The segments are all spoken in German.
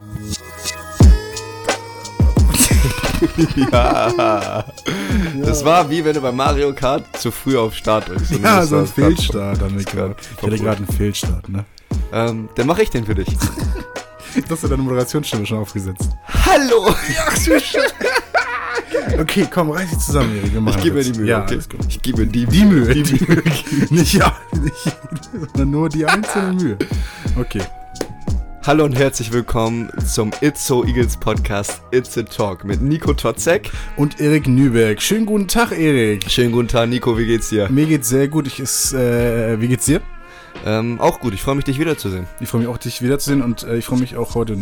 ja. Das war wie wenn du bei Mario Kart zu früh auf Start drückst. Ja, so ein Fehlstart war- Ich hatte gerade einen Fehlstart, ne? Ähm, dann mache ich den für dich. Du hast ja deine Moderationsstimme schon aufgesetzt. Hallo! Okay, komm, reiß dich zusammen, Erik. Ich gebe mir die Mühe. Ja, okay? Ich gebe mir die, Die Mühe. Die Mühe. nicht ja, nicht, sondern nur die einzelne Mühe. Okay. Hallo und herzlich willkommen zum It's So Eagles Podcast It's a Talk mit Nico Totzek. Und Erik Nüberg. Schönen guten Tag, Erik. Schönen guten Tag, Nico, wie geht's dir? Mir geht's sehr gut. Ich ist, äh, wie geht's dir? Ähm, auch gut, ich freue mich, dich wiederzusehen. Ich freue mich auch, dich wiederzusehen und äh, ich freue mich auch heute,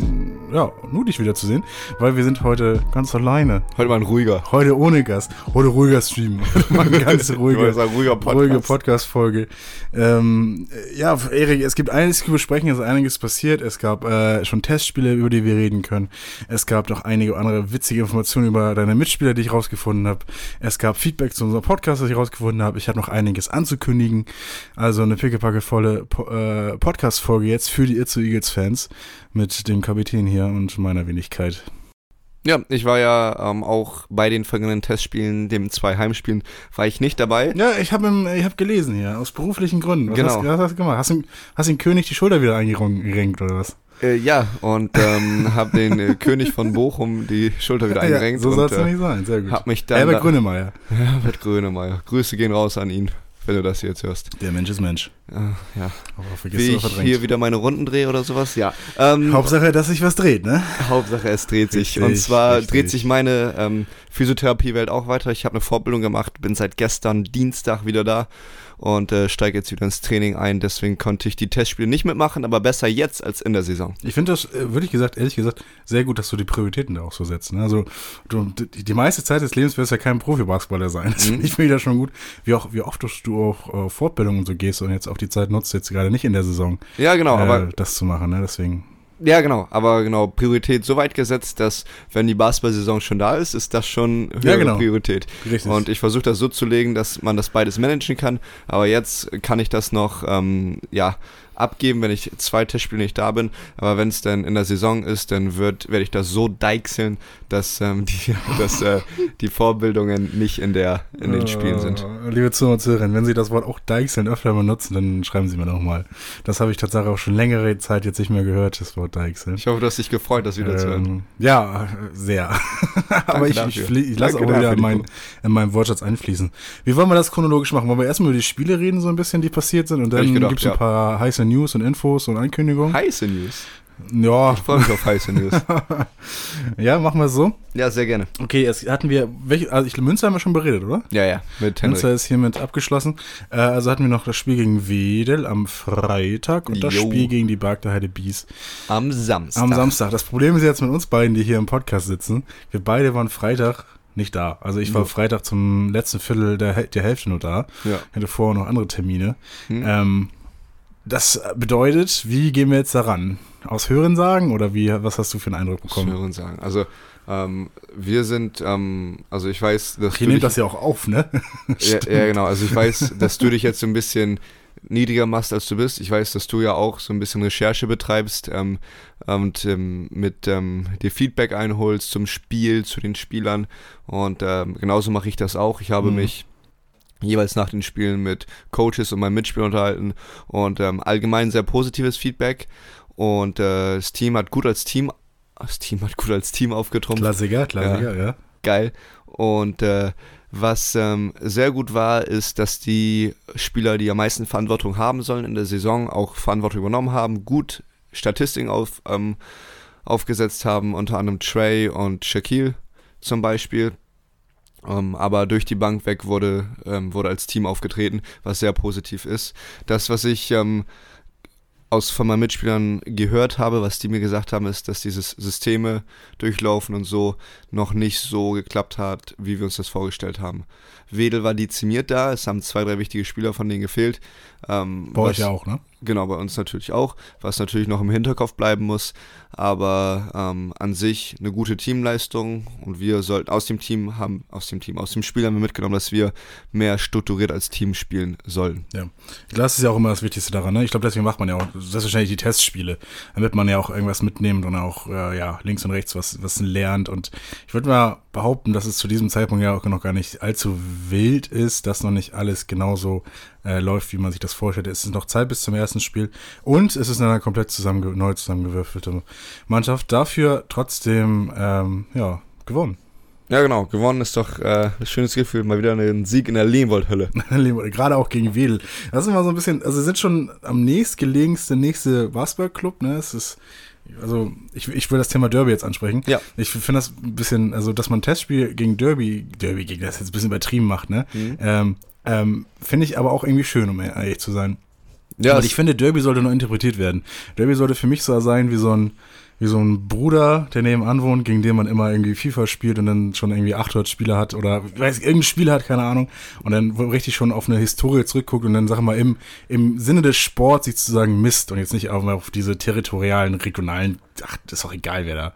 ja, nur dich wiederzusehen, weil wir sind heute ganz alleine. Heute mal ein ruhiger. Heute ohne Gast. Heute ruhiger Stream. Mal eine ganz ruhige, Ein ruhiger Podcast. ruhige Podcast-Folge. Ähm, ja, Erik, es gibt einiges zu besprechen, es ist einiges passiert. Es gab äh, schon Testspiele, über die wir reden können. Es gab noch einige andere witzige Informationen über deine Mitspieler, die ich rausgefunden habe. Es gab Feedback zu unserem Podcast, das ich rausgefunden habe. Ich habe noch einiges anzukündigen. Also eine pickepackevolle po äh, Podcast-Folge jetzt für die Itzo Eagles-Fans mit dem Kapitän hier und meiner Wenigkeit. Ja, ich war ja ähm, auch bei den vergangenen Testspielen, dem zwei Heimspielen, war ich nicht dabei. Ja, ich habe ich hab gelesen hier, aus beruflichen Gründen. Was, Genau. hast, was hast du gemacht? Hast du, hast den König die Schulter wieder eingerenkt oder was? Äh, ja, und ähm, habe den äh, König von Bochum die Schulter wieder eingerenkt so soll es äh, nicht sein, sehr gut. hab mich dann Herbert Grönemeyer. Ja, mit Grönemeyer. Grüße gehen raus an ihn, wenn du das jetzt hörst. Der Mensch ist Mensch. Äh, ja. Aber vergiss Wie ich verdrängt. hier wieder meine Runden drehe oder sowas, ja. Ähm, Hauptsache, dass sich was dreht, ne? Hauptsache es dreht sich. Richtig, und zwar richtig. dreht sich meine ähm, Physiotherapiewelt auch weiter. Ich habe eine Fortbildung gemacht, bin seit gestern Dienstag wieder da und äh, steige jetzt wieder ins Training ein. Deswegen konnte ich die Testspiele nicht mitmachen, aber besser jetzt als in der Saison. Ich finde das, äh, würde ich gesagt, ehrlich gesagt, sehr gut, dass du die Prioritäten da auch so setzt. Ne? Also du, die, die meiste Zeit des Lebens wirst du ja kein Profi-Basketballer sein. Das Mhm. finde ich finde das schon gut. Wie, auch, wie oft du auch äh, Fortbildungen so gehst und jetzt auch die Zeit nutzt, jetzt gerade nicht in der Saison, Ja, genau, äh, aber das zu machen. Ne? Deswegen ja, genau, aber genau, Priorität so weit gesetzt, dass wenn die Basketball-Saison schon da ist, ist das schon höhere Ja, genau. Priorität. richtig. Und ich versuche das so zu legen, dass man das beides managen kann. Aber jetzt kann ich das noch ähm, ja, abgeben, wenn ich zwei Testspiele nicht da bin. Aber wenn es dann in der Saison ist, dann wird, werde ich das so deichseln, dass, ähm, die, dass äh, die Vorbildungen nicht in, der, in den Spielen sind. Äh, Liebe Zuhörer und Zuhörerinnen, wenn Sie das Wort auch Deichseln öfter benutzen, dann schreiben Sie mir doch mal. Das habe ich tatsächlich auch schon längere Zeit jetzt nicht mehr gehört, das Wort Deichseln. Ich hoffe, du hast dich gefreut, das wieder zu hören. Ähm, ja, sehr. Aber ich, ich, ich lasse auch wieder in, mein, in meinen Wortschatz einfließen. Wie wollen wir das chronologisch machen? Wollen wir erstmal über die Spiele reden, so ein bisschen, die passiert sind? Und dann gibt es ein ja. paar heiße News und Infos und Ankündigungen? Heiße News. Ja, Ich freue mich auf heiße News. ja, machen wir es so. Ja, sehr gerne. Okay, jetzt hatten wir, welche, also ich, Münster haben wir schon beredet, oder? Ja, ja, mit Henrik. Münster ist hiermit abgeschlossen. Äh, also hatten wir noch das Spiel gegen Wedel am Freitag und das Jo. Spiel gegen die Barkterheide Bees Am Samstag. am Samstag. Das Problem ist jetzt mit uns beiden, die hier im Podcast sitzen. Wir beide waren Freitag nicht da. Also ich war Ja. Freitag zum letzten Viertel der, der Hälfte nur da. Ja. Hatte vorher noch andere Termine. Hm. Ähm, das bedeutet, wie gehen wir jetzt daran? Aus Hören sagen oder wie, was hast du für einen Eindruck bekommen? hören sagen. Also, ähm, wir sind, ähm, also ich weiß, dass du nimmt dich, das ja auch auf, ne? ja, ja, genau, also ich weiß, dass du dich jetzt so ein bisschen niedriger machst, als du bist. Ich weiß, dass du ja auch so ein bisschen Recherche betreibst ähm, und ähm, mit ähm, dir Feedback einholst zum Spiel, zu den Spielern und ähm, genauso mache ich das auch. Ich habe Mhm. mich jeweils nach den Spielen mit Coaches und meinen Mitspielern unterhalten und ähm, allgemein sehr positives Feedback und äh, das Team hat gut als Team das Team hat gut als Team aufgetrumpft Klassiker, Klassiker, ja. geil. Und äh, was ähm, sehr gut war, ist, dass die Spieler, die am meisten Verantwortung haben sollen in der Saison, auch Verantwortung übernommen haben, gut Statistiken auf, ähm, aufgesetzt haben, unter anderem Trey und Shaquille zum Beispiel. Ähm, aber durch die Bank weg wurde, ähm, wurde als Team aufgetreten, was sehr positiv ist. Das, was ich ähm, aus von meinen Mitspielern gehört habe, was die mir gesagt haben, ist, dass dieses Systeme durchlaufen und so noch nicht so geklappt hat, wie wir uns das vorgestellt haben. Wedel war dezimiert da, es haben zwei, drei wichtige Spieler von denen gefehlt. Ähm, Bei was- euch ja auch, ne? Genau, bei uns natürlich auch, was natürlich noch im Hinterkopf bleiben muss. Aber ähm, an sich eine gute Teamleistung und wir sollten aus dem Team haben, aus dem Team, aus dem Spiel haben wir mitgenommen, dass wir mehr strukturiert als Team spielen sollen. Ja, das ist ja auch immer das Wichtigste daran. Ne? Ich glaube, deswegen macht man ja auch selbstverständlich die Testspiele, damit man ja auch irgendwas mitnimmt und auch äh, ja links und rechts was was lernt. Und ich würde mal behaupten, dass es zu diesem Zeitpunkt ja auch noch gar nicht allzu wild ist, dass noch nicht alles genauso äh, läuft, wie man sich das vorstellt. Es ist noch Zeit bis zum ersten Spiel und es ist eine komplett zusammenge neu zusammengewürfelte Mannschaft. Dafür trotzdem, ähm, ja, gewonnen. Ja, genau. Gewonnen ist doch äh, ein schönes Gefühl. Mal wieder einen Sieg in der Lehmwold-Hölle. Gerade auch gegen Wedel. Das ist immer so ein bisschen, also sind schon am nächstgelegenste nächste Basketballclub, ne? Es ist, also ich, ich will das Thema Derby jetzt ansprechen. Ja. Ich finde das ein bisschen, also dass man ein Testspiel gegen Derby, Derby gegen das jetzt ein bisschen übertrieben macht, ne? Mhm. Ähm, ähm, finde ich aber auch irgendwie schön, um ehrlich zu sein. Ja. Weil ich finde, Derby sollte nur interpretiert werden. Derby sollte für mich so sein wie so ein, wie so ein Bruder, der nebenan wohnt, gegen den man immer irgendwie FIFA spielt und dann schon irgendwie 800 Spieler hat oder weiß irgendein Spieler hat, keine Ahnung, und dann richtig schon auf eine Historie zurückguckt und dann, sag mal, im, im Sinne des Sports sich sozusagen misst und jetzt nicht auf, auf diese territorialen, regionalen, ach, das ist doch egal, wer da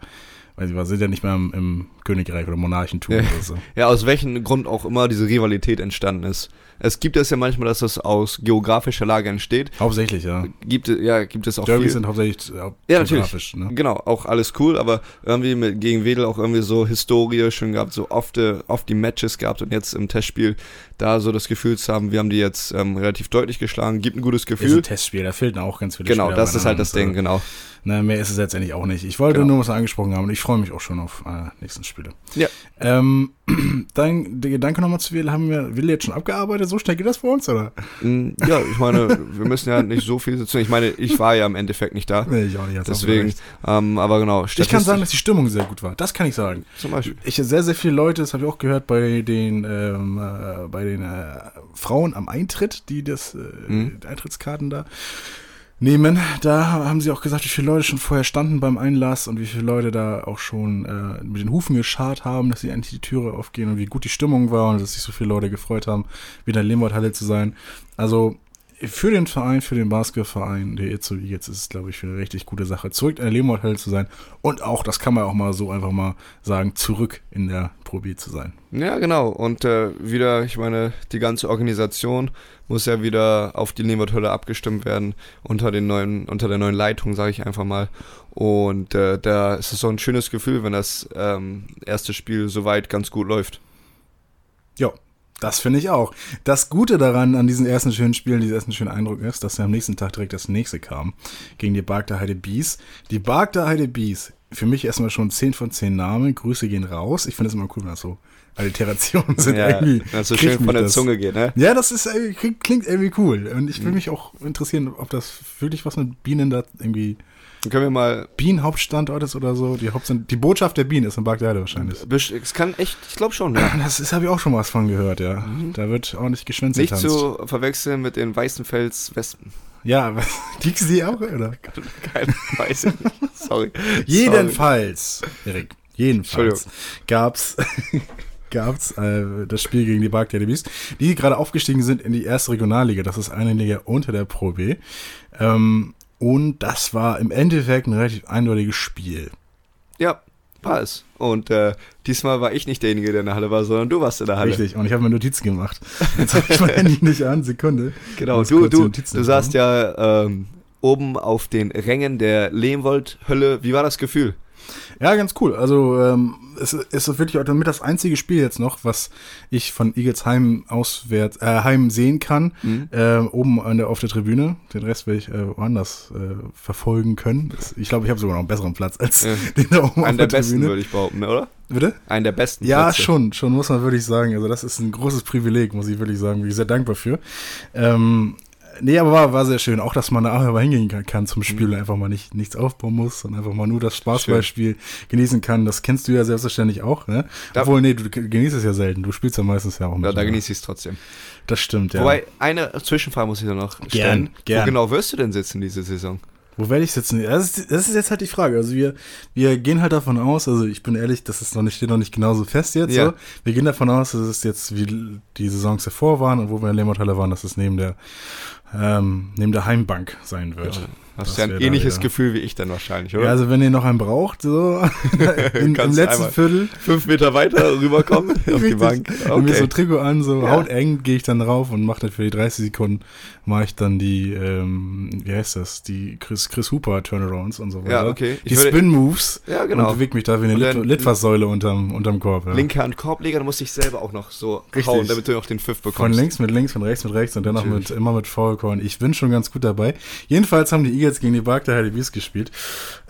weil sie sind ja nicht mehr im, im Königreich oder Monarchentum ja. oder so. Ja, aus welchem Grund auch immer diese Rivalität entstanden ist. Es gibt es ja manchmal, dass das aus geografischer Lage entsteht. Hauptsächlich, ja. Gibt, ja, gibt es auch Derbys viel. sind hauptsächlich äh, ja, natürlich. Ne? Genau, auch alles cool, aber irgendwie mit, gegen Wedel auch irgendwie so Historie schon gehabt, so oft, äh, oft die Matches gehabt und jetzt im Testspiel da so das Gefühl zu haben, wir haben die jetzt ähm, relativ deutlich geschlagen, gibt ein gutes Gefühl. Ist ein Testspiel, da fehlten auch ganz viele Genau, Spieler das ist halt das Ding, genau. Na, mehr ist es letztendlich auch nicht. Ich wollte genau. nur was angesprochen haben und ich freue mich auch schon auf äh, nächsten Spiele. Ja. Ähm, dein der Gedanke nochmal zu Will, haben wir Will jetzt schon abgearbeitet? So schnell geht das bei uns, oder? Mm, ja, ich meine, wir müssen ja nicht so viel sitzen. Ich meine, ich war ja im Endeffekt nicht da. Nee, ich auch nicht. Deswegen, ähm, aber genau. Ich kann sagen, dass die Stimmung sehr gut war. Das kann ich sagen. Zum Beispiel. Ich sehr, sehr viele Leute, das habe ich auch gehört bei den, ähm, äh, bei den äh, Frauen am Eintritt, die das, äh, mhm. Eintrittskarten da nehmen. Da haben sie auch gesagt, wie viele Leute schon vorher standen beim Einlass und wie viele Leute da auch schon äh, mit den Hufen geschart haben, dass sie endlich die Türe aufgehen und wie gut die Stimmung war und dass sich so viele Leute gefreut haben, wieder in Limburg-Halle zu sein. Also für den Verein, für den Basketballverein der Itzu jetzt ist es, glaube ich, für eine richtig gute Sache, zurück in der Lehmort-Halle zu sein und auch, das kann man auch mal so einfach mal sagen, zurück in der Pro B zu sein. Ja, genau. Und äh, wieder, ich meine, die ganze Organisation muss ja wieder auf die Lehmort-Halle abgestimmt werden unter, den neuen, unter der neuen Leitung, sage ich einfach mal. Und äh, da ist es so ein schönes Gefühl, wenn das ähm, erste Spiel soweit ganz gut läuft. Ja, das finde ich auch. Das Gute daran, an diesen ersten schönen Spielen, diesen ersten schönen Eindruck ist, dass ja am nächsten Tag direkt das nächste kam. Gegen die Barkter Heide Bees. Die Barkter Heide Bees, für mich erstmal schon 10 von 10 Namen. Grüße gehen raus. Ich finde es immer cool, wenn das so Alliterationen sind. Ja, irgendwie das so schön von der das. Zunge geht, ne? Ja, das ist, klingt irgendwie cool. Und ich will mhm. mich auch interessieren, ob das wirklich was mit Bienen da irgendwie dann können wir mal. Bienenhauptstandort ist oder so. Die, Hauptstand die Botschaft der Bienen ist in Bagdad wahrscheinlich. Es kann echt, ich glaube schon, ja. Das habe ich auch schon was von gehört, ja. Mhm. Da wird ordentlich geschwänzt. Nicht zu verwechseln mit den Weißenfels-Wespen. Ja, die sie auch, oder? Keine, weiß ich nicht. Sorry. Jedenfalls, Erik, jedenfalls gab's gab's äh, das Spiel gegen die Bagdad Bees, die gerade aufgestiegen sind in die erste Regionalliga. Das ist eine Liga unter der Pro B. Ähm, und das war im Endeffekt ein relativ eindeutiges Spiel. Ja, war es. Und äh, diesmal war ich nicht derjenige, der in der Halle war, sondern du warst in der Halle. Richtig, und ich habe mir Notizen gemacht. Jetzt habe ich mein Handy nicht an, Sekunde. Genau, du, du, du saßt ja ähm, oben auf den Rängen der Lehmwold-Hölle. Wie war das Gefühl? Ja, ganz cool. Also ähm, es ist wirklich auch damit das einzige Spiel jetzt noch, was ich von Igelsheim auswärts, äh, heim sehen kann, mhm. äh, oben an der, auf der Tribüne. Den Rest werde ich äh, woanders äh, verfolgen können. Ich glaube, ich habe sogar noch einen besseren Platz als ja. den da oben Einen der, der besten, würde ich behaupten, oder? Bitte? Einen der besten. Ja, Plätze. schon, schon muss man wirklich sagen. Also das ist ein großes Privileg, muss ich wirklich sagen. Bin ich sehr dankbar für. Ähm, Nee, aber war, war sehr schön. Auch, dass man da einfach mal hingehen kann, zum Spiel mhm. und einfach mal nicht, nichts aufbauen muss und einfach mal nur das Spaßbeispiel genießen kann. Das kennst du ja selbstverständlich auch, ne? Darf Obwohl, nee, du genießt es ja selten. Du spielst ja meistens ja auch mit. Ja, da genieße ich es trotzdem. Das stimmt, ja. Wobei, eine Zwischenfrage muss ich da noch stellen. Gern, gern. Wo genau wirst du denn sitzen diese Saison? Wo werde ich sitzen? Das ist, das ist jetzt halt die Frage. Also wir, wir gehen halt davon aus, also ich bin ehrlich, das ist noch nicht, steht noch nicht genauso fest jetzt. Ja. So. Wir gehen davon aus, dass es jetzt wie die Saisons davor waren und wo wir in Lehmorthalle waren, dass es neben der ähm, neben der Heimbank sein wird. Ja. Hast ja ein ähnliches Gefühl wie ich dann wahrscheinlich, oder? Ja, also wenn ihr noch einen braucht, so in, im letzten Viertel. Fünf Meter weiter rüberkommen auf die Bank. Okay. Mir so Trikot an, so ja. hauteng, gehe ich dann rauf und mache dann für die 30 Sekunden, mache ich dann die, ähm, wie heißt das, die Chris, Chris Hooper Turnarounds und so weiter. Ja, okay. Die Spin-Moves. Ja, genau. Und bewege mich da wie eine Lit Litfaßsäule unterm, unterm Korb. Ja. Linke Hand Korbleger, dann musst du dich selber auch noch so Richtig. hauen, damit du noch den Pfiff bekommst. Von links mit links, von rechts mit rechts und dann noch mit, immer mit Foulkorn. Ich bin schon ganz gut dabei. Jedenfalls haben die Eagles gegen die Barclay Beast gespielt.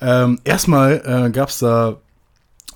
Ähm, erstmal äh, gab es da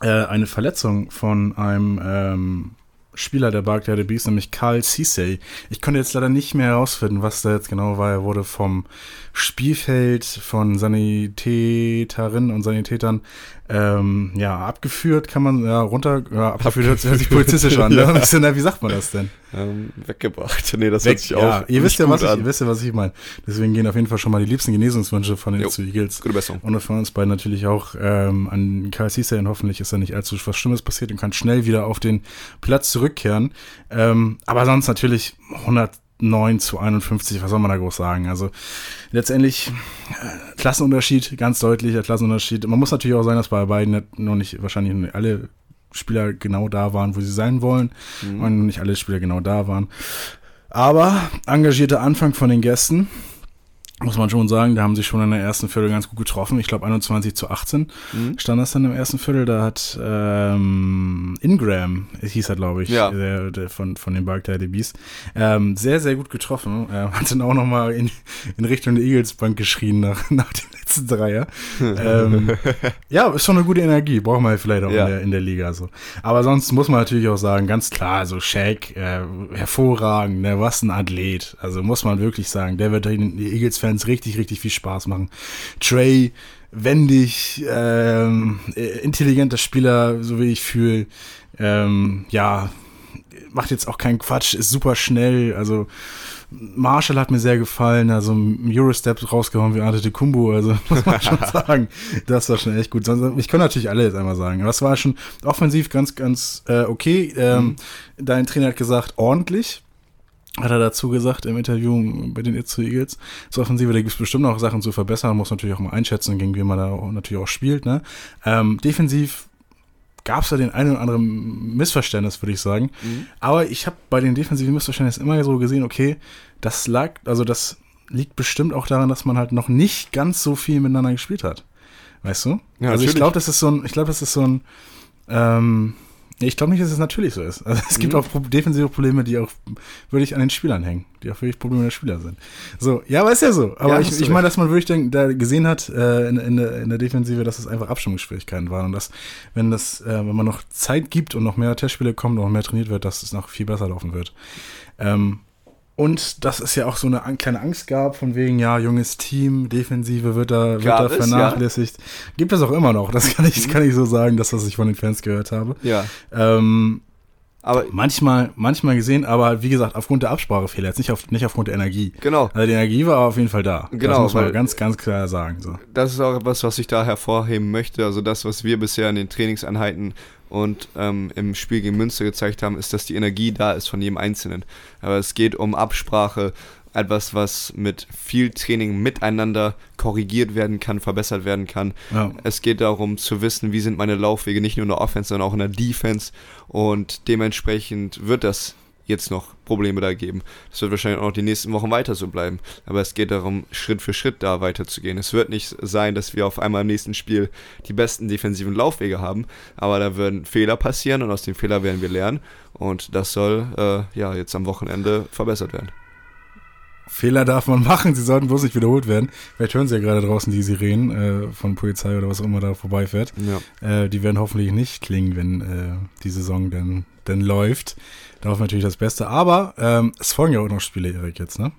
äh, eine Verletzung von einem ähm, Spieler der Barclay Beast, nämlich Carl Cissay. Ich konnte jetzt leider nicht mehr herausfinden, was da jetzt genau war. Er wurde vom Spielfeld von Sanitäterinnen und Sanitätern ähm, ja, abgeführt, kann man, ja, runter, ja, abgeführt hört, hört sich polizistisch an, ne? ja. ne? Wie sagt man das denn? Ähm, weggebracht. Nee, das Weg, hört sich auch ja, ihr wisst ja, was ich, ihr wisst ja, was ich meine. Deswegen gehen auf jeden Fall schon mal die liebsten Genesungswünsche von den jo, zu Eagles. Gute Besserung. Und von uns beiden natürlich auch ähm, an Karl und hoffentlich ist da nicht allzu was Schlimmes passiert und kann schnell wieder auf den Platz zurückkehren. Ähm, aber sonst natürlich 100 9 zu 51, was soll man da groß sagen? Also letztendlich äh, Klassenunterschied, ganz deutlicher Klassenunterschied. Man muss natürlich auch sagen, dass bei beiden noch nicht wahrscheinlich alle Spieler genau da waren, wo sie sein wollen. Mhm. Und nicht alle Spieler genau da waren. Aber engagierter Anfang von den Gästen muss man schon sagen, da haben sie schon in der ersten Viertel ganz gut getroffen. Ich glaube 21 zu 18 mhm. stand das dann im ersten Viertel. Da hat ähm, Ingram, hieß er glaube ich, ja. der, der von, von den Barclay DBs, ähm, sehr, sehr gut getroffen. Er hat dann auch nochmal in, in Richtung der Eagles Bank geschrien nach, nach dem letzten Dreier. ähm, ja, ist schon eine gute Energie, braucht man vielleicht auch ja. in, der, in der Liga. So. Aber sonst muss man natürlich auch sagen, ganz klar, so Shaq, äh, hervorragend, ne, was ein Athlet. Also muss man wirklich sagen, der wird den Eagles-Fans richtig, richtig viel Spaß machen. Trey, wendig, ähm, äh, intelligenter Spieler, so wie ich fühle. Ähm, ja, macht jetzt auch keinen Quatsch, ist super schnell, also Marshall hat mir sehr gefallen, also Eurostep rausgehauen wie Arte Kumbu, also muss man schon sagen, das war schon echt gut. Ich kann natürlich alle jetzt einmal sagen, aber es war schon offensiv ganz, ganz äh, okay. Ähm, mhm. Dein Trainer hat gesagt, ordentlich hat er dazu gesagt im Interview bei den Itzu Eagles. Zur Offensive, da gibt es bestimmt noch Sachen zu verbessern, muss natürlich auch mal einschätzen, gegen wen man da auch, natürlich auch spielt. Ne? Ähm, defensiv gab es da den einen oder anderen Missverständnis, würde ich sagen. Mhm. Aber ich habe bei den defensiven Missverständnissen immer so gesehen, okay, das lag, also das liegt bestimmt auch daran, dass man halt noch nicht ganz so viel miteinander gespielt hat. Weißt du? Ja, also natürlich. ich glaube, das ist so ein, ich glaube, das ist so ein, ähm, ich glaube nicht, dass es natürlich so ist. Also es gibt mhm. auch defensive Probleme, die auch wirklich an den Spielern hängen, die auch wirklich Probleme der Spieler sind. So, ja, aber ist ja so. Aber ja, ich, ich meine, dass man wirklich denk, da gesehen hat äh, in, in, der, in der Defensive, dass es einfach Abstimmungsschwierigkeiten waren und dass, wenn das, äh, wenn man noch Zeit gibt und noch mehr Testspiele kommen und noch mehr trainiert wird, dass es noch viel besser laufen wird. Ähm, und dass es ja auch so eine kleine Angst gab, von wegen, ja, junges Team, Defensive wird da, wird da vernachlässigt. Ja. Gibt es auch immer noch, das kann ich, mhm. kann ich so sagen, das, was ich von den Fans gehört habe. Ja. Ähm, aber manchmal, manchmal gesehen, aber wie gesagt, aufgrund der Absprachefehler, jetzt nicht, auf, nicht aufgrund der Energie. Genau. Also die Energie war auf jeden Fall da. Genau. Das muss man ganz, ganz klar sagen. So. Das ist auch etwas, was ich da hervorheben möchte. Also das, was wir bisher in den Trainingseinheiten und ähm, im Spiel gegen Münster gezeigt haben, ist, dass die Energie da ist von jedem Einzelnen. Aber es geht um Absprache, etwas, was mit viel Training miteinander korrigiert werden kann, verbessert werden kann. Ja. Es geht darum zu wissen, wie sind meine Laufwege, nicht nur in der Offense, sondern auch in der Defense. Und dementsprechend wird das jetzt noch Probleme da geben. Das wird wahrscheinlich auch noch die nächsten Wochen weiter so bleiben. Aber es geht darum, Schritt für Schritt da weiterzugehen. Es wird nicht sein, dass wir auf einmal im nächsten Spiel die besten defensiven Laufwege haben, aber da werden Fehler passieren und aus den Fehlern werden wir lernen. Und das soll äh, ja jetzt am Wochenende verbessert werden. Fehler darf man machen, sie sollten bloß nicht wiederholt werden. Vielleicht hören Sie ja gerade draußen die Sirenen äh, von Polizei oder was auch immer da vorbeifährt. Ja. Äh, die werden hoffentlich nicht klingen, wenn äh, die Saison dann, dann läuft. Darauf natürlich das Beste. Aber ähm, es folgen ja auch noch Spiele, Erik, jetzt, ne?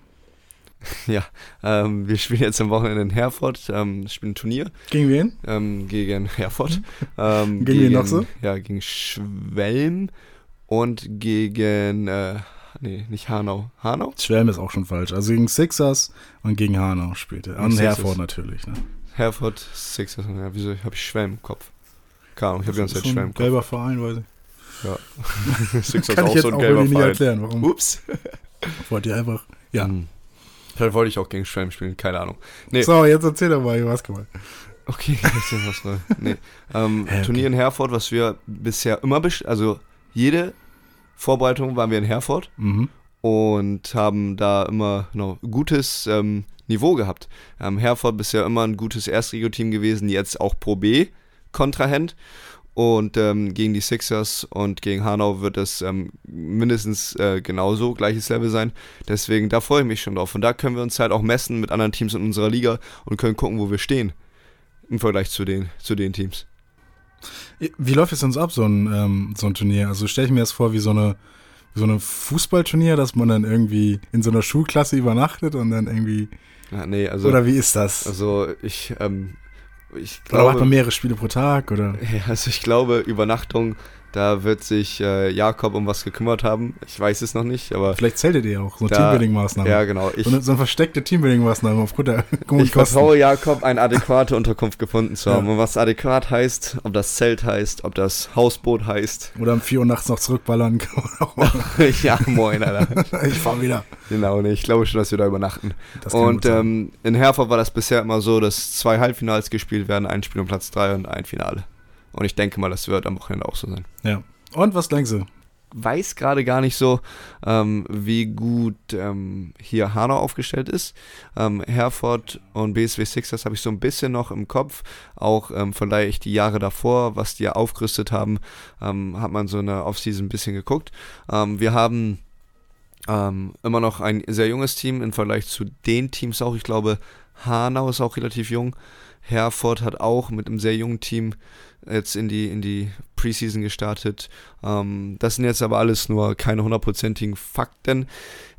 Ja, ähm, wir spielen jetzt am Wochenende in Herford, ähm, spielen ein Turnier. Gegen wen? Ähm, gegen Herford. Ähm, gegen, wen noch so? Ja, gegen Schwelm und gegen, äh, nee, nicht Hanau. Hanau? Schwelm ist auch schon falsch. Also gegen Sixers und gegen Hanau spielt er. Und Herford natürlich, ne? Herford, Sixers, ja, wieso habe ich Schwelm im Kopf? Keine Ahnung, ich habe die ganze Zeit Schwelm im Kopf. Gelber Verein, weiß ich. Ja. Sixers Kann auch ich jetzt so ein auch gelber nicht erklären, warum. Ups. Wollt ihr einfach, ja. Mhm. Vielleicht wollte ich auch gegen Schwelm spielen, keine Ahnung. Nee. So, jetzt erzähl doch mal Basketball. Okay, jetzt was mal. Nee. Ähm. Turnier in Herford, was wir bisher immer, also jede Vorbereitung waren wir in Herford mhm. und haben da immer noch gutes ähm, Niveau gehabt. Ähm, Herford bisher immer ein gutes Erstregio-Team gewesen, jetzt auch Pro B Kontrahent. Und ähm, gegen die Sixers und gegen Hanau wird es ähm, mindestens äh, genauso gleiches Level sein. Deswegen, da freue ich mich schon drauf. Und da können wir uns halt auch messen mit anderen Teams in unserer Liga und können gucken, wo wir stehen. Im Vergleich zu den, zu den Teams. Wie läuft es uns ab, so ein, ähm, so ein Turnier? Also stelle ich mir das vor wie so eine so ein Fußballturnier, dass man dann irgendwie in so einer Schulklasse übernachtet und dann irgendwie. Ja, nee, also, oder wie ist das? Also ich, ähm, ich glaube. Oder macht man mehrere Spiele pro Tag oder? Ja, also ich glaube, Übernachtung da wird sich äh, Jakob um was gekümmert haben. Ich weiß es noch nicht, aber. Vielleicht zähltet ihr auch, so Teambuilding-Maßnahmen. Ja, genau. Ich, so, eine, so eine versteckte Teambuilding-Maßnahme aufgrund der Ich vertraue Jakob, eine adäquate Unterkunft gefunden zu haben. Ja. Und was adäquat heißt, ob das Zelt heißt, ob das Hausboot heißt. Oder um 4 Uhr nachts noch zurückballern. ja, moin, Alter. ich fahr wieder. Genau, nee, ich glaube schon, dass wir da übernachten. Und ähm, in Herford war das bisher immer so, dass zwei Halbfinals gespielt werden, ein Spiel um Platz 3 und ein Finale. Und ich denke mal, das wird am Wochenende auch so sein. Ja. Und was denkst du? Weiß gerade gar nicht so, ähm, wie gut ähm, hier Hanau aufgestellt ist. Ähm, Herford und BSW Sixers habe ich so ein bisschen noch im Kopf. Auch ähm, vielleicht die Jahre davor, was die aufgerüstet haben, ähm, hat man so eine Offseason ein bisschen geguckt. Ähm, wir haben immer noch ein sehr junges Team im Vergleich zu den Teams auch. Ich glaube, Hanau ist auch relativ jung. Herford hat auch mit einem sehr jungen Team jetzt in die, in die Preseason gestartet. Ähm, das sind jetzt aber alles nur keine hundertprozentigen Fakten.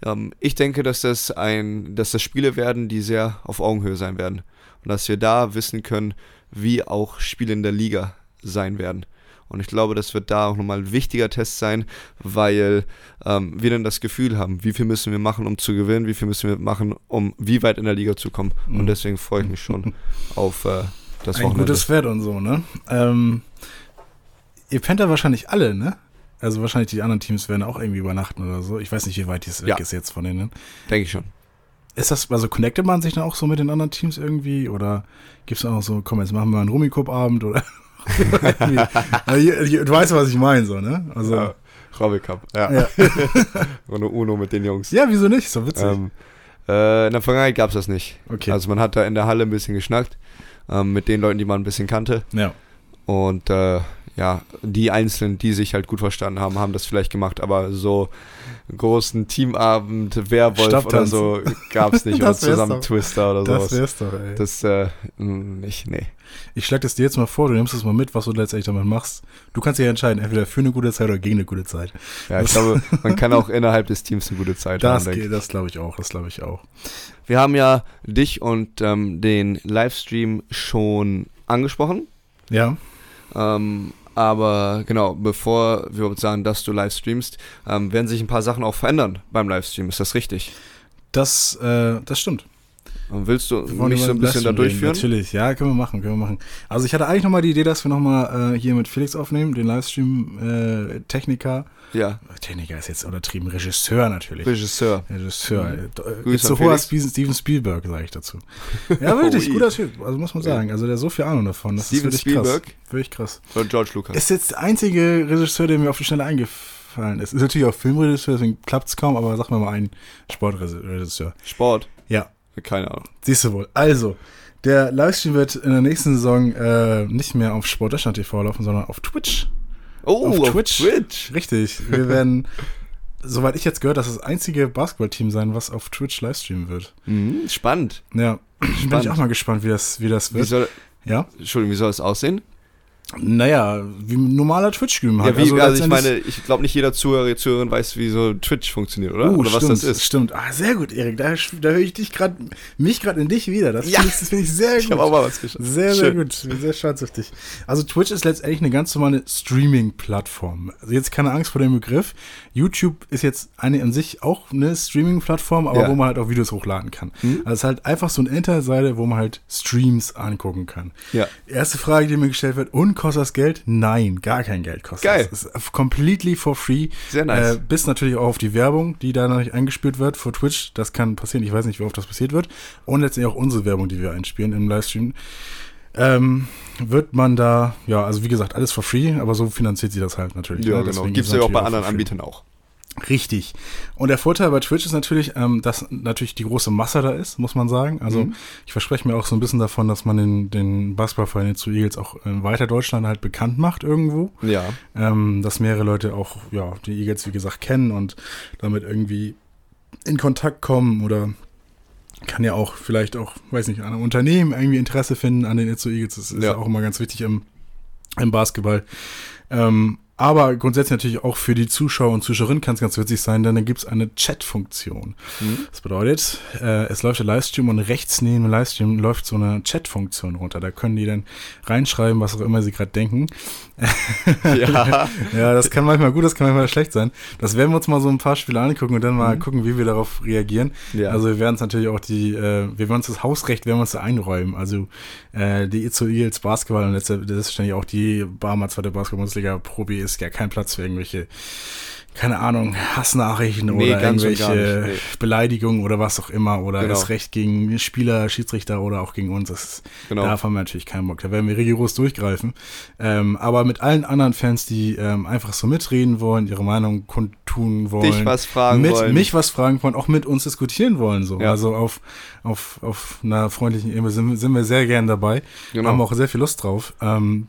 Ähm, ich denke, dass das ein, dass das Spiele werden, die sehr auf Augenhöhe sein werden. Und dass wir da wissen können, wie auch Spiele in der Liga sein werden. Und ich glaube, das wird da auch nochmal ein wichtiger Test sein, weil ähm, wir dann das Gefühl haben, wie viel müssen wir machen, um zu gewinnen, wie viel müssen wir machen, um wie weit in der Liga zu kommen. Und mhm. deswegen freue ich mich schon auf äh, das Ein Wochenende. gutes Pferd und so, ne? Ähm, ihr pennt da wahrscheinlich alle, ne? Also wahrscheinlich die anderen Teams werden auch irgendwie übernachten oder so. Ich weiß nicht, wie weit es weg ja. ist jetzt von denen. Denke ich schon. Ist das, also connectet man sich dann auch so mit den anderen Teams irgendwie? Oder gibt es auch noch so, komm, jetzt machen wir einen Rummikub-Abend oder? du weißt, was ich meine, so, ne? Also. Ja, Cup, ja. ja. Oder Uno mit den Jungs. Ja, wieso nicht? So witzig. Ähm, äh, in der Vergangenheit gab es das nicht. Okay. Also man hat da in der Halle ein bisschen geschnackt ähm, mit den Leuten, die man ein bisschen kannte. Ja. Und äh, ja, die Einzelnen, die sich halt gut verstanden haben, haben das vielleicht gemacht, aber so großen Teamabend, Werwolf oder so gab es nicht. oder zusammen Twister oder so. Das wär's doch, ey. Das, äh, nicht, nee. Ich schlag das dir jetzt mal vor, du nimmst es mal mit, was du letztendlich damit machst. Du kannst dich ja entscheiden, entweder für eine gute Zeit oder gegen eine gute Zeit. Ja, ich glaube, man kann auch innerhalb des Teams eine gute Zeit das haben. Geht, das glaube ich auch, das glaube ich auch. Wir haben ja dich und ähm, den Livestream schon angesprochen. Ja. Ähm, aber genau, bevor wir sagen, dass du live streamst, ähm, werden sich ein paar Sachen auch verändern beim Livestream. Ist das richtig? Das, äh, das stimmt. Und willst du mich so ein bisschen da durchführen? Natürlich, ja, können wir machen, können wir machen. Also ich hatte eigentlich nochmal die Idee, dass wir nochmal äh, hier mit Felix aufnehmen, den Livestream-Techniker. Äh, ja. Techniker ist jetzt untertrieben, Regisseur natürlich. Regisseur. Regisseur. Mhm. Äh, Grüße so hoher Steven Spielberg, sage ich dazu. Ja, wirklich, guter Typ, also muss man sagen. Also der hat so viel Ahnung davon. Das Steven ist Spielberg? Krass. Wirklich krass. Oder George Lucas. Ist jetzt der einzige Regisseur, der mir auf die Schnelle eingefallen ist. Ist natürlich auch Filmregisseur, deswegen klappt es kaum, aber sag mir mal einen Sportregisseur. Sport? Ja. Keine Ahnung. Siehst du wohl. Also, der Livestream wird in der nächsten Saison äh, nicht mehr auf Sport Deutschland TV laufen, sondern auf Twitch. Oh, auf, auf Twitch. Twitch. Richtig. Wir werden, soweit ich jetzt gehört, das das einzige Basketballteam sein, was auf Twitch livestreamen wird. Mhm, spannend. Ja. Spannend. Bin ich auch mal gespannt, wie das, wie das wird. Wie soll, ja? Entschuldigung, wie soll es aussehen? Naja, wie ein normaler Twitch-Stream halt. Ja, wie, also, also ich meine, ich glaube nicht jeder Zuhörer, Zuhörerin weiß, wie so Twitch funktioniert, oder? Uh, oder stimmt, was das ist. Stimmt. Ah, sehr gut, Erik. Da, da höre ich dich gerade, mich gerade in dich wieder. Das ja. finde ich, find ich, sehr gut. Ich habe auch mal was geschafft. Sehr, sehr Schön. gut. Bin sehr stolz auf dich. Also Twitch ist letztendlich eine ganz normale Streaming-Plattform. Also jetzt keine Angst vor dem Begriff. YouTube ist jetzt eine an sich auch eine Streaming-Plattform, aber ja. wo man halt auch Videos hochladen kann. Hm? Also es ist halt einfach so eine Internetseite, wo man halt Streams angucken kann. Ja. Erste Frage, die mir gestellt wird, und kostet das Geld? Nein, gar kein Geld kostet Geil. das. Es ist completely for free. Sehr nice. Äh, bis natürlich auch auf die Werbung, die da nicht eingespielt wird für Twitch. Das kann passieren. Ich weiß nicht, wie oft das passiert wird. Und letztendlich auch unsere Werbung, die wir einspielen im Livestream. Ähm, wird man da, ja, also wie gesagt, alles for free, aber so finanziert sie das halt natürlich. ja, ne? genau. Gibt es ja auch bei natürlich anderen. Anbietern auch. Richtig. Und der Vorteil bei Twitch ist natürlich, ähm, dass natürlich die große Masse da ist, muss man sagen. Also Mhm. ich verspreche mir auch so ein bisschen davon, dass man den, den Basketballverein zu Eagles auch in weiter Deutschland halt bekannt macht irgendwo. Ja. Ähm, dass mehrere Leute auch, ja, die Eagles, wie gesagt, kennen und damit irgendwie in Kontakt kommen oder kann ja auch vielleicht auch, weiß nicht, an einem Unternehmen irgendwie Interesse finden an den Itzo Eagles. Das ist ja. Auch immer ganz wichtig im, im Basketball. Ähm, aber grundsätzlich natürlich auch für die Zuschauer und Zuschauerinnen kann es ganz witzig sein, denn da gibt es eine Chat-Funktion. Mhm. Das bedeutet, äh, es läuft der Livestream und rechts neben dem Livestream läuft so eine Chat-Funktion runter. Da können die dann reinschreiben, was auch immer sie gerade denken. Ja. Ja, das kann manchmal gut, das kann manchmal schlecht sein. Das werden wir uns mal so ein paar Spiele angucken und dann mal Mhm. gucken, wie wir darauf reagieren. Ja. Also wir werden uns natürlich auch die, äh, wir werden uns das Hausrecht, werden wir uns da einräumen. Also äh, die Itzo Eagles Basketball und letzte, selbstverständlich auch die Barmer zweite Basketball-Bundesliga Pro B ist ja kein Platz für irgendwelche, keine Ahnung, Hassnachrichten Nee, oder irgendwelche nicht, nee. Beleidigungen oder was auch immer oder Genau. das Recht gegen Spieler, Schiedsrichter oder auch gegen uns. Das Genau. Darauf haben wir natürlich keinen Bock. Da werden wir rigoros durchgreifen. Ähm, aber mit allen anderen Fans, die ähm, einfach so mitreden wollen, ihre Meinung kundtun wollen, Dich was fragen mit wollen. mich was fragen wollen, auch mit uns diskutieren wollen. So. Ja. Also auf, auf, auf einer freundlichen Ebene sind, sind wir sehr gern dabei. Genau. Haben auch sehr viel Lust drauf. Ähm,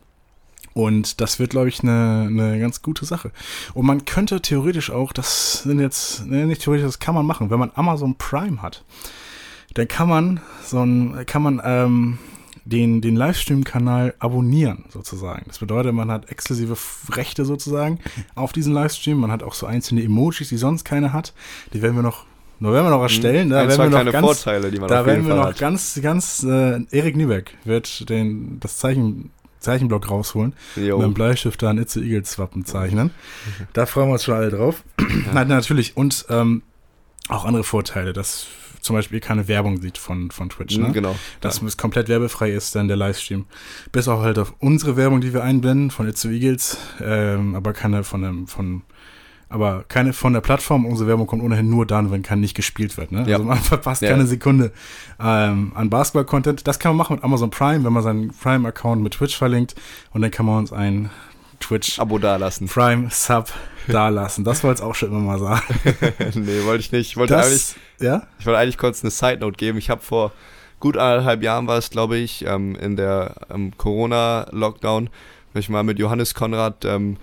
und das wird, glaube ich, eine, eine ganz gute Sache. Und man könnte theoretisch auch, das sind jetzt, ne, nicht theoretisch, das kann man machen, wenn man Amazon Prime hat. Dann kann man so ein, kann man ähm, den, den Livestream-Kanal abonnieren, sozusagen. Das bedeutet, man hat exklusive Rechte sozusagen auf diesen Livestream. Man hat auch so einzelne Emojis, die sonst keine hat. Die werden wir noch, nur werden wir noch erstellen. Da Ein, werden wir noch ganz, Vorteile, die man da auf jeden werden wir noch hat. ganz, ganz, äh, Erik Niebeck wird den, das Zeichen, Zeichenblock rausholen, Jo. mit dem Bleistift da ein Itze Eagles Wappen zeichnen. Da freuen wir uns schon alle drauf. Nein, natürlich. Und ähm, auch andere Vorteile, dass zum Beispiel keine Werbung sieht von, von Twitch. Ne? Mhm, Genau. Dass es komplett werbefrei ist, dann der Livestream. Bis auch halt auf unsere Werbung, die wir einblenden, von Itze Eagles, ähm, aber keine von dem, von, aber keine von der Plattform. Unsere Werbung kommt ohnehin nur dann, wenn kein nicht gespielt wird. Ne? Ja. Also man verpasst Ja. keine Sekunde ähm, an Basketball-Content. Das kann man machen mit Amazon Prime, wenn man seinen Prime-Account mit Twitch verlinkt und dann kann man uns ein Twitch Abo dalassen. Prime Sub dalassen. Das wollte ich auch schon immer mal sagen. nee, wollte ich nicht. Ich wollte eigentlich, Das, ja? ich wollte eigentlich kurz eine Side Note geben. Ich habe vor gut anderthalb Jahren war es, glaube ich, ähm, in der ähm, Corona-Lockdown, habe ich mal mit Johannes Konrad ähm,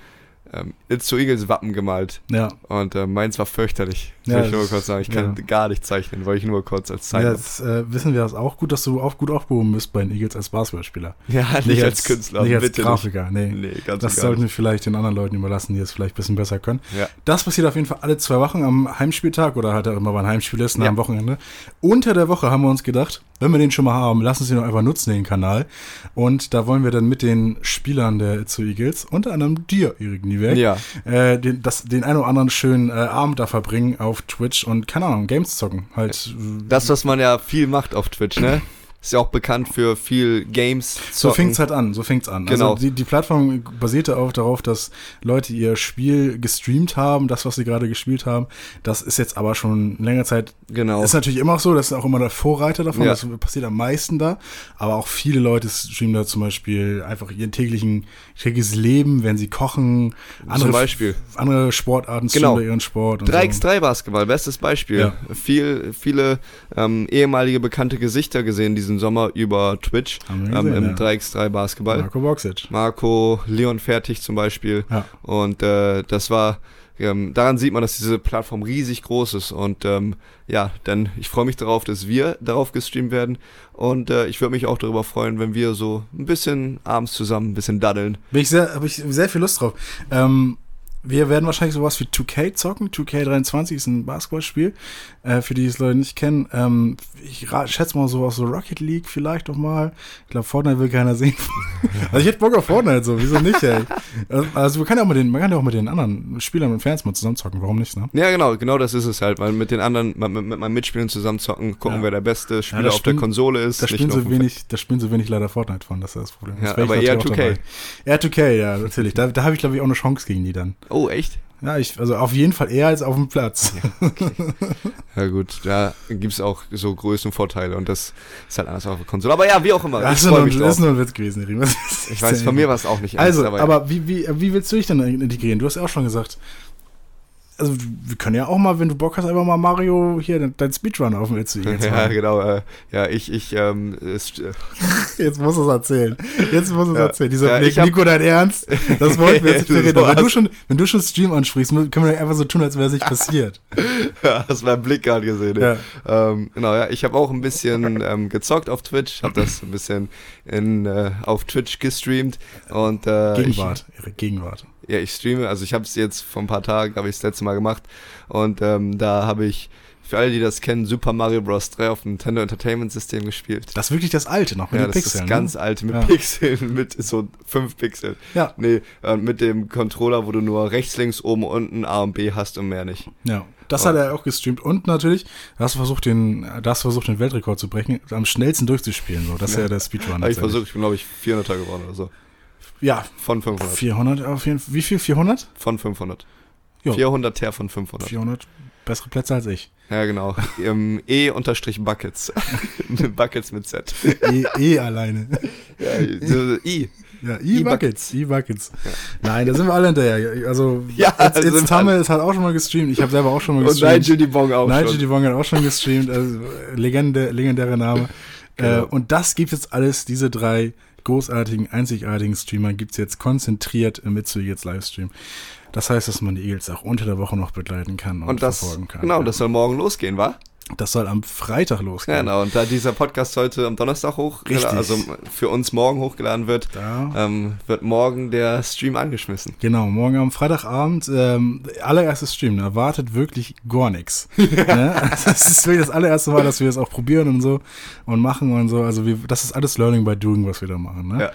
ähm, It's so Eagles Wappen gemalt. Ja. Und äh, meins war fürchterlich. Ja, ich nur kurz sagen. Ich kann ja. gar nicht zeichnen, wollte ich nur kurz als Side ja jetzt äh, wissen wir das auch gut, dass du auch gut aufgehoben bist bei den Eagles als Basketballspieler. Ja, nicht, als Künstler, Nicht als Grafiker, nee. nicht. Nee, ganz Das sollten nicht. wir vielleicht den anderen Leuten überlassen, die es vielleicht ein bisschen besser können. Ja. Das passiert auf jeden Fall alle zwei Wochen am Heimspieltag oder halt auch immer, wann Heimspiel ist, nach Ja. dem Wochenende. Unter der Woche haben wir uns gedacht, wenn wir den schon mal haben, lassen Sie ihn doch einfach nutzen, den Kanal. Und da wollen wir dann mit den Spielern der zu Eagles, unter anderem dir, Erik Niewerk, Ja. äh, den, das, den einen oder anderen schönen äh, Abend da verbringen auf Twitch und, keine Ahnung, Games zocken. Halt, Das, was man ja viel macht auf Twitch, ne? Ist ja auch bekannt für viel Games. So zocken. fängt's halt an, so fängt's an. Genau. Also die, die Plattform basierte auch darauf, dass Leute ihr Spiel gestreamt haben, das, was sie gerade gespielt haben. Das ist jetzt aber schon länger Zeit, Genau. ist natürlich immer auch so, das ist auch immer der Vorreiter davon, Ja. das passiert am meisten da. Aber auch viele Leute streamen da zum Beispiel einfach ihren täglichen, tägliches Leben, wenn sie kochen, andere, Zum Beispiel. andere Sportarten streamen Genau. ihren Sport. Und 3x3 Basketball, bestes Beispiel. Ja. Viel, viele ähm, ehemalige bekannte Gesichter gesehen diesen Sommer über Twitch ähm, gesehen, im ja. 3x3 Basketball. Marco Boxic. Marco, Leon Fertig zum Beispiel. Ja. Und äh, das war, ähm, daran sieht man, dass diese Plattform riesig groß ist. Und ähm, ja, dann ich freue mich darauf, dass wir darauf gestreamt werden. Und äh, ich würde mich auch darüber freuen, wenn wir so ein bisschen abends zusammen ein bisschen daddeln. Bin ich sehr, habe ich sehr viel Lust drauf. Ähm, wir werden wahrscheinlich sowas wie 2K zocken. 2K23 ist ein Basketballspiel, äh, für die es Leute nicht kennen. Ähm, ich schätze mal so aus so Rocket League vielleicht noch mal. Ich glaube, Fortnite will keiner sehen. also ich hätte Bock auf Fortnite so, wieso nicht, ey? Also man kann ja auch mit den, man kann ja auch mit den anderen Spielern und Fans mal zusammen zocken, warum nicht, ne? Ja, genau, genau das ist es halt, weil mit den anderen, mit, mit meinen Mitspielern zusammen zocken, gucken, ja. wer der beste Spieler ja, auf spielen, der Konsole ist. Da spielen, so wenig, da spielen so wenig leider Fortnite von, das ist das Problem. Das ja, aber eher 2K. Eher 2K, ja, natürlich. Da, da habe ich, glaube ich, auch eine Chance gegen die dann. Oh, echt? Ja, ich, also auf jeden Fall eher als auf dem Platz. Ja, okay. ja gut, da gibt es auch so Größenvorteile und das ist halt anders auf der Konsole. Aber ja, wie auch immer. Das, ist nur, ein, das ist nur ein Witz gewesen, Riemen. Ich weiß, von mir war es auch nicht ernst, Also, aber, aber wie, wie, wie willst du dich denn integrieren? Du hast ja auch schon gesagt, also wir können ja auch mal, wenn du Bock hast, einfach mal Mario hier dein Speedrun auf dem Etsy. Ja, genau. Äh, ja, ich, ich, ähm, äh, Jetzt muss es erzählen. Jetzt muss es ja, erzählen. Dieser ja, Nico, dein Ernst? Das wollten wir jetzt nicht reden. Wenn du schon, wenn du schon Stream ansprichst, können wir einfach so tun, als wäre es nicht passiert. ja, hast meinen Blick gerade gesehen. Ja. Ähm, genau, ja, ich habe auch ein bisschen ähm, gezockt auf Twitch, habe das ein bisschen in, äh, auf Twitch gestreamt und äh, Gegenwart, ich, ihre Gegenwart ja, ich streame, also ich habe es jetzt vor ein paar Tagen, habe ich das letzte Mal gemacht und ähm, da habe ich für alle, die das kennen, Super Mario Bros. 3 auf dem Nintendo Entertainment System gespielt. Das ist wirklich das alte noch mit ja, den Pixeln. Ja, das ganz alte mit ja. Pixeln, mit so 5 Pixeln. Ja. Nee, äh, mit dem Controller, wo du nur rechts, links, oben, unten A und B hast und mehr nicht. Ja. Das oh. hat er auch gestreamt. Und natürlich, da hast du versucht, den, da hast versucht, den Weltrekord zu brechen, am schnellsten durchzuspielen. So. Das ist ja, ja der Speedrun. ich versucht, ich bin, glaube ich, 400er geworden oder so. Ja. Von 500. 400 auf jeden Fall. Wie viel? 400? Von 500. Jo. 400 Ter von 500. 400 bessere Plätze als ich. Ja, genau. E-Buckets. Buckets mit Z. E, e alleine. Ja, I. Ja, E-Buckets. E-Buckets. Ja. Nein, da sind wir alle hinterher. Also, ja, jetzt, jetzt Tamme ist halt auch schon mal gestreamt. Ich habe selber auch schon mal gestreamt. Und Nigel Dibong auch Nigel schon. Dibong hat auch schon gestreamt. Also, Legende, legendärer Name. Genau. Äh, und das gibt jetzt alles, diese drei großartigen, einzigartigen Streamer gibt es jetzt konzentriert im Mitsu jetzt Livestream. Das heißt, dass man die Eagles auch unter der Woche noch begleiten kann und, und das, verfolgen kann. Genau, das soll morgen losgehen, wa? Das soll am Freitag losgehen. Genau, und da dieser Podcast heute am Donnerstag hochgeladen, also für uns morgen hochgeladen wird, ähm, wird morgen der Stream angeschmissen. Genau, morgen am Freitagabend, ähm, allererstes Stream, erwartet wirklich gar nichts. ne? Das ist wirklich das allererste Mal, dass wir das auch probieren und so und machen und so. Also wir, das ist alles Learning by Doing, was wir da machen. Ne?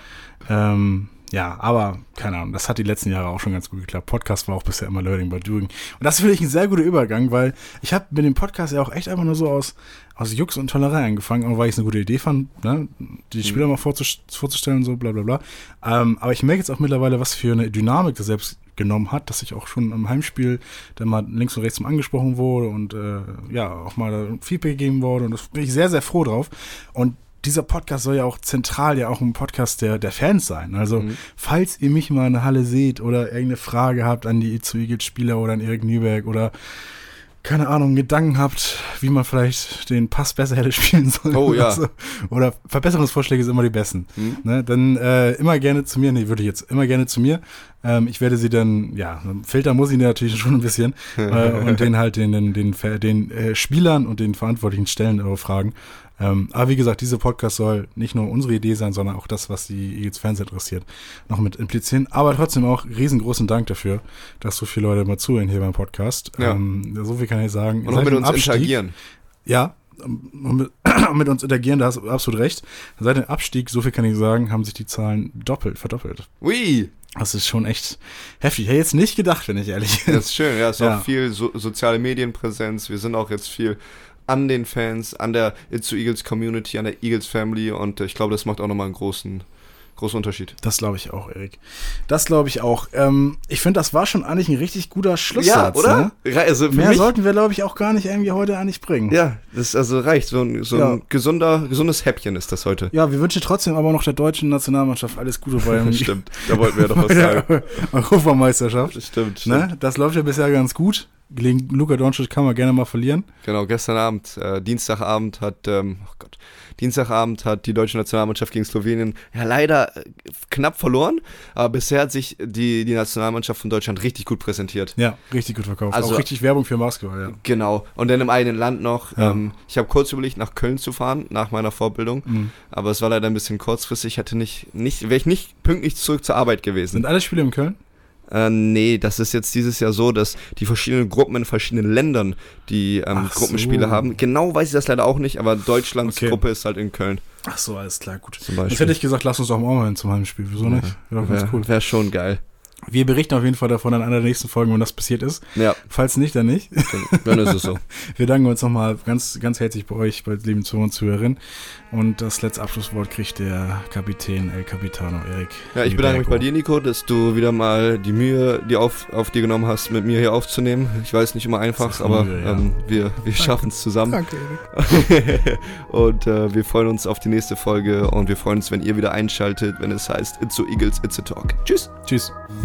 Ja. Ähm, ja, aber keine Ahnung, das hat die letzten Jahre auch schon ganz gut geklappt. Podcast war auch bisher immer Learning by Doing. Und das finde ich ein sehr guter Übergang, weil ich habe mit dem Podcast ja auch echt einfach nur so aus, aus Jux und Tollerei angefangen, auch weil ich es eine gute Idee fand, ne? die mhm. Spieler mal vorzustellen und so, bla bla bla. Ähm, aber ich merke jetzt auch mittlerweile, was für eine Dynamik das selbst genommen hat, dass ich auch schon im Heimspiel dann mal links und rechts mal angesprochen wurde und äh, ja, auch mal Feedback gegeben wurde und das bin ich sehr, sehr froh drauf. Und dieser Podcast soll ja auch zentral ja auch ein Podcast der, der Fans sein. Also, mhm. falls ihr mich mal in der Halle seht oder irgendeine Frage habt an die zu Spieler oder an Erik Nüberg oder keine Ahnung, Gedanken habt, wie man vielleicht den Pass besser hätte spielen sollen. Oh ja. So. Oder Verbesserungsvorschläge sind immer die besten. Mhm. Ne? Dann äh, immer gerne zu mir, nee, würde ich jetzt immer gerne zu mir. Ähm, ich werde sie dann, ja, Filter muss ich natürlich schon ein bisschen äh, und den halt den, den, den, den, den äh, Spielern und den Verantwortlichen stellen oder fragen. Ähm, aber wie gesagt, dieser Podcast soll nicht nur unsere Idee sein, sondern auch das, was die Eagles Fans interessiert, noch mit implizieren. Aber trotzdem auch riesengroßen Dank dafür, dass so viele Leute mal zuhören hier beim Podcast. Ja. Ähm, so viel kann ich sagen. Und auch mit uns Abstieg, interagieren. Ja, und mit, mit, uns interagieren, da hast du absolut recht. Seit dem Abstieg, so viel kann ich sagen, haben sich die Zahlen doppelt, verdoppelt. Ui! Das ist schon echt heftig. Ich hätte jetzt nicht gedacht, wenn ich ehrlich bin. Das ist schön, ja. Es ist ja. auch viel so, soziale Medienpräsenz. Wir sind auch jetzt viel an den Fans, an der It's to Eagles Community, an der Eagles Family und äh, ich glaube, das macht auch nochmal einen großen, großen Unterschied. Das glaube ich auch, Erik. Das glaube ich auch. Ähm, ich finde, das war schon eigentlich ein richtig guter Schlusssatz. Ja, oder? Ne? Also Mehr sollten wir, glaube ich, auch gar nicht irgendwie heute eigentlich bringen. Ja, das also reicht. So ein, so ja. ein gesunder, gesundes Häppchen ist das heute. Ja, wir wünschen trotzdem aber noch der deutschen Nationalmannschaft alles Gute beim. stimmt, da wollten wir ja doch was sagen. Europameisterschaft. Stimmt, ne? stimmt. Ne? Das läuft ja bisher ganz gut gegen Luka Doncic kann man gerne mal verlieren. Genau, gestern Abend, äh, Dienstagabend hat, ähm, oh Gott, Dienstagabend hat die deutsche Nationalmannschaft gegen Slowenien ja leider äh, knapp verloren, aber bisher hat sich die, die Nationalmannschaft von Deutschland richtig gut präsentiert. Ja, richtig gut verkauft. Also, Auch richtig Werbung für Basketball, ja. Genau. Und dann im eigenen Land noch. Ja. Ähm, ich habe kurz überlegt, nach Köln zu fahren, nach meiner Vorbildung, mhm. aber es war leider ein bisschen kurzfristig. Ich hätte nicht, nicht wäre ich nicht pünktlich zurück zur Arbeit gewesen. Sind alle Spiele in Köln? Äh, nee, das ist jetzt dieses Jahr so, dass die verschiedenen Gruppen in verschiedenen Ländern die ähm, Gruppenspiele so. haben. Genau weiß ich das leider auch nicht, aber Deutschlands Okay. Gruppe ist halt in Köln. Ach so, alles klar, gut. Zum Jetzt Beispiel. hätte ich gesagt, lass uns doch mal hin zum Heimspiel. Wieso nicht? Wäre ganz Wäre cool. wär schon geil. Wir berichten auf jeden Fall davon in einer der nächsten Folgen, wenn das passiert ist. Ja, Falls nicht, dann nicht. dann, ist es so. Wir danken uns nochmal ganz, ganz herzlich bei euch, bei lieben Zuhörer und Zuhörerinnen. Und das letzte Abschlusswort kriegt der Kapitän El Capitano, Erik. Ja, ich bedanke mich bei dir, Nico, dass du wieder mal die Mühe, die auf, auf dir genommen hast, mit mir hier aufzunehmen. Ich weiß nicht immer einfach, aber Mühe, ja. ähm, wir, wir schaffen es zusammen. Danke, Erik. und äh, wir freuen uns auf die nächste Folge und wir freuen uns, wenn ihr wieder einschaltet, wenn es heißt It's so Eagles, It's a Talk. Tschüss. Tschüss.